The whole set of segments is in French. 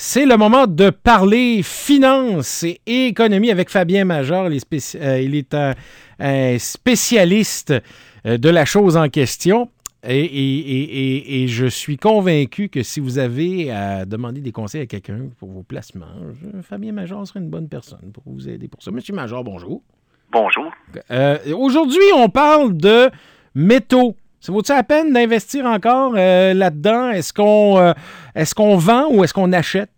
C'est le moment de parler finance et économie avec Fabien Major. Il est, euh, il est un, spécialiste euh, de la chose en question. Et, et, je suis convaincu que si vous avez à demander des conseils à quelqu'un pour vos placements, Fabien Major serait une bonne personne pour vous aider pour ça. Monsieur Major, bonjour. Bonjour. Euh, aujourd'hui, on parle de métaux. Ça vaut-il la peine d'investir encore euh, là-dedans? Est-ce qu'on euh, est-ce qu'on vend ou est-ce qu'on achète?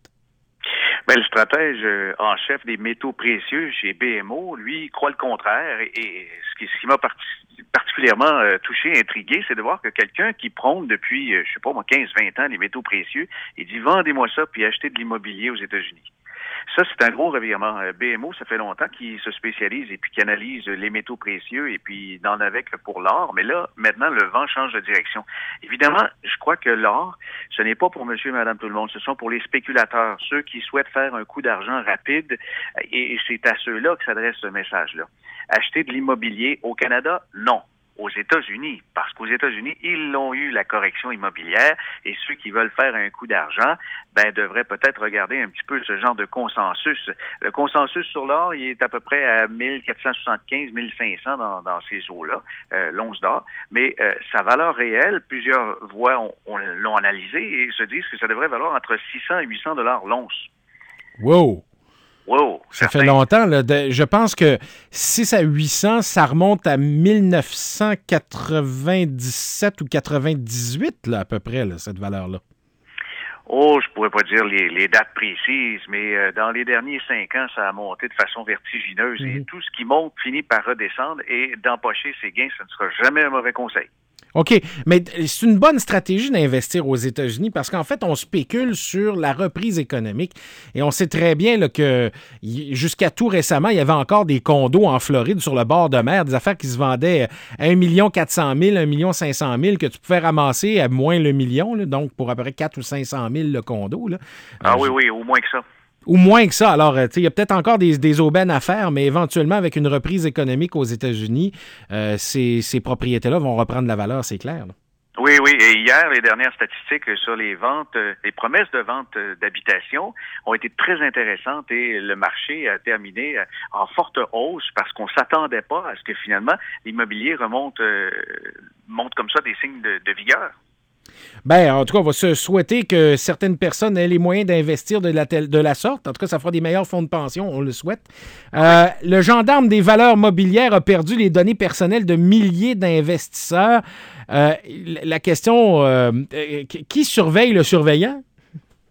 Ben, le stratège euh, en chef des métaux précieux chez BMO, lui, croit le contraire. Et, ce qui, m'a particulièrement touché, intrigué, c'est de voir que quelqu'un qui prône depuis, je sais pas moi, 15-20 ans les métaux précieux, il dit vendez-moi ça puis achetez de l'immobilier aux États-Unis. Ça, c'est un gros revirement. Euh, BMO, ça fait longtemps qu'il se spécialise et puis qu'il analyse les métaux précieux et puis n'en avec pour l'or. Mais là, maintenant, le vent change de direction. Évidemment, je crois que l'or, ce n'est pas pour monsieur et madame tout le monde. Ce sont pour les spéculateurs, ceux qui souhaitent faire un coup d'argent rapide. Et c'est à ceux-là que s'adresse ce message-là. Acheter de l'immobilier au Canada? Non aux États-Unis, parce qu'aux États-Unis, ils l'ont eu la correction immobilière, et ceux qui veulent faire un coup d'argent, ben devraient peut-être regarder un petit peu ce genre de consensus. Le consensus sur l'or, il est à peu près à 1475, 1500 dans, dans ces eaux-là, euh, l'once d'or, mais euh, sa valeur réelle, plusieurs voix l'ont analysé et se disent que ça devrait valoir entre 600 et 800 dollars l'once. Wow! Ça fait longtemps. je pense que 6 à 800, ça remonte à 1997 ou 98, là, à peu près, cette valeur-là. Oh, je pourrais pas dire les, dates précises, mais euh, dans les derniers cinq ans, ça a monté de façon vertigineuse. Et mhm. tout ce qui monte finit par redescendre et d'empocher ses gains, ce ne sera jamais un mauvais conseil. OK, mais c'est une bonne stratégie d'investir aux États-Unis parce qu'en fait, on spécule sur la reprise économique et on sait très bien là, que jusqu'à tout récemment, il y avait encore des condos en Floride sur le bord de mer, des affaires qui se vendaient à 1 400 000, 1 500 000 que tu pouvais ramasser à moins le million, donc pour à peu près 4 ou 500 000 le condo. Là. Ah oui, oui, au moins que ça. Ou moins que ça. Alors, euh, il y a peut-être encore des, aubaines à faire, mais éventuellement, avec une reprise économique aux États-Unis, euh, ces, propriétés-là vont reprendre la valeur, c'est clair. Oui, oui. Et hier, les dernières statistiques sur les ventes, euh, les promesses de vente d'habitation ont été très intéressantes et le marché a terminé en forte hausse parce qu'on s'attendait pas à ce que finalement l'immobilier remonte, monte comme ça des signes de vigueur. Ben, en tout cas, on va se souhaiter que certaines personnes aient les moyens d'investir de la, de la sorte. En tout cas, ça fera des meilleurs fonds de pension, on le souhaite. Euh, le gendarme des valeurs mobilières a perdu les données personnelles de milliers d'investisseurs. Euh, la question, euh, qui surveille le surveillant?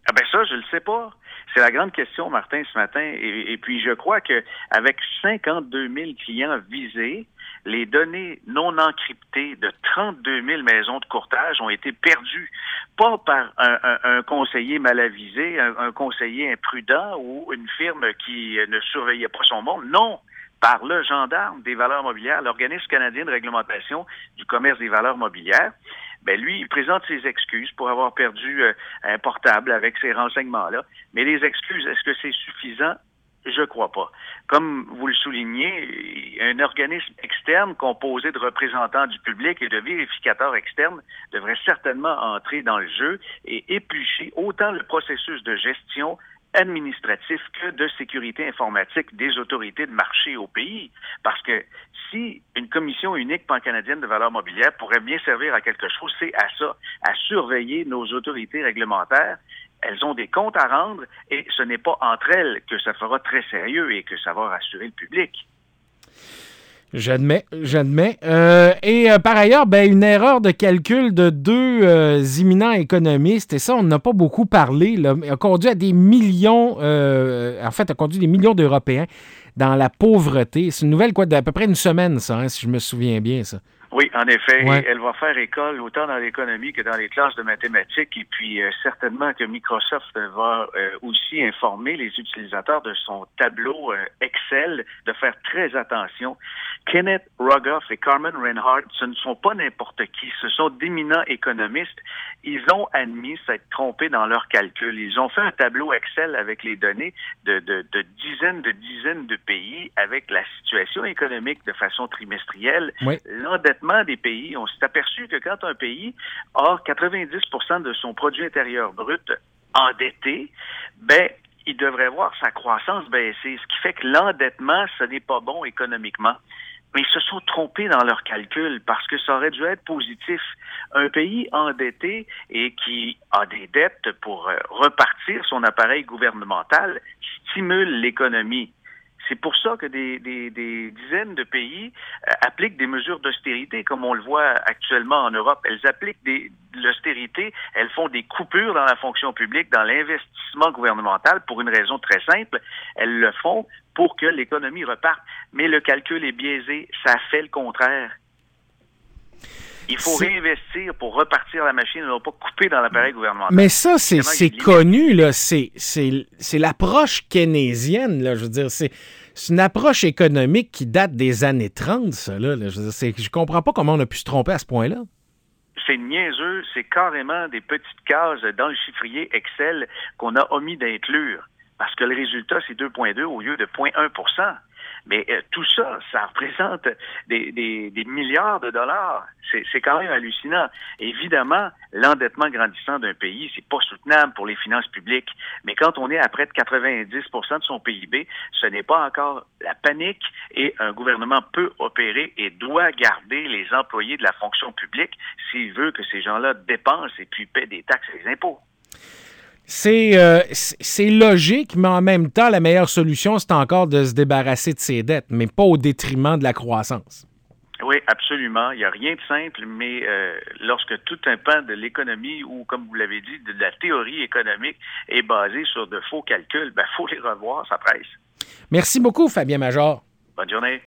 Ah ben ça, je le sais pas. C'est la grande question, Martin, ce matin. Et, et puis, je crois que avec 52 000 clients visés, les données non encryptées de 32 000 maisons de courtage ont été perdues, pas par un, conseiller mal avisé, un, conseiller imprudent ou une firme qui ne surveillait pas son monde, non, par le gendarme des valeurs mobilières, l'organisme canadien de réglementation du commerce des valeurs mobilières. Ben lui, il présente ses excuses pour avoir perdu euh, un portable avec ces renseignements-là. Mais les excuses, est-ce que c'est suffisant? Je crois pas. Comme vous le soulignez, un organisme externe composé de représentants du public et de vérificateurs externes devrait certainement entrer dans le jeu et éplucher autant le processus de gestion administratif que de sécurité informatique des autorités de marché au pays. Parce que si une commission unique pan-canadienne de valeurs mobilières pourrait bien servir à quelque chose, c'est à ça, à surveiller nos autorités réglementaires elles ont des comptes à rendre et ce n'est pas entre elles que ça fera très sérieux et que ça va rassurer le public. J'admets, j'admets. Euh, et euh, par ailleurs, ben, une erreur de calcul de deux euh, imminents économistes, et ça, on n'a pas beaucoup parlé, là, a conduit à des millions, en fait, a conduit des millions d'Européens dans la pauvreté. C'est une nouvelle, quoi, d'à peu près une semaine, ça, hein, si je me souviens bien, ça. Oui, en effet. Elle va faire école autant dans l'économie que dans les classes de mathématiques. Et puis, euh, certainement que Microsoft va euh, aussi informer les utilisateurs de son tableau euh, Excel de faire très attention. Kenneth Rogoff et Carmen Reinhardt, ce ne sont pas n'importe qui. Ce sont d'éminents économistes. Ils ont admis s'être trompés dans leurs calculs. Ils ont fait un tableau Excel avec les données de, de, de dizaines de dizaines de pays avec la situation économique de façon trimestrielle. L'endettement on s'est aperçu que quand un pays a 90% de son produit intérieur brut endetté, ben, il devrait voir sa croissance baisser, ce qui fait que l'endettement, ce n'est pas bon économiquement. Mais ils se sont trompés dans leurs calculs parce que ça aurait dû être positif. Un pays endetté et qui a des dettes pour euh, repartir son appareil gouvernemental stimule l'économie. C'est pour ça que des, dizaines de pays euh, appliquent des mesures d'austérité, comme on le voit actuellement en Europe. Elles appliquent des, l'austérité, elles font des coupures dans la fonction publique, dans l'investissement gouvernemental, pour une raison très simple. Elles le font pour que l'économie reparte. Mais le calcul est biaisé, ça fait le contraire. Il faut réinvestir pour repartir la machine et non pas couper dans l'appareil gouvernemental. Mais ça, c'est connu, là. C'est l'approche keynésienne, là. Je veux dire, c'est une approche économique qui date des années 30, ça, là. Je, veux je comprends pas comment on a pu se tromper à ce point-là. C'est niaiseux, c'est carrément des petites cases dans le chiffrier Excel qu'on a omis d'inclure. Parce que le résultat, c'est 2,2 au lieu de 0,1 mais euh, tout ça, ça représente des, milliards de dollars. C'est quand même hallucinant. Évidemment, l'endettement grandissant d'un pays, c'est pas soutenable pour les finances publiques. Mais quand on est à près de 90% de son PIB, ce n'est pas encore la panique et un gouvernement peut opérer et doit garder les employés de la fonction publique s'il veut que ces gens-là dépensent et puis paient des taxes et des impôts. Euh, c'est logique, mais en même temps, la meilleure solution, c'est encore de se débarrasser de ses dettes, mais pas au détriment de la croissance. Oui, absolument. Il n'y a rien de simple, mais euh, lorsque tout un pan de l'économie ou, comme vous l'avez dit, de la théorie économique est basé sur de faux calculs, il ben, faut les revoir, ça presse. Merci beaucoup, Fabien Major. Bonne journée.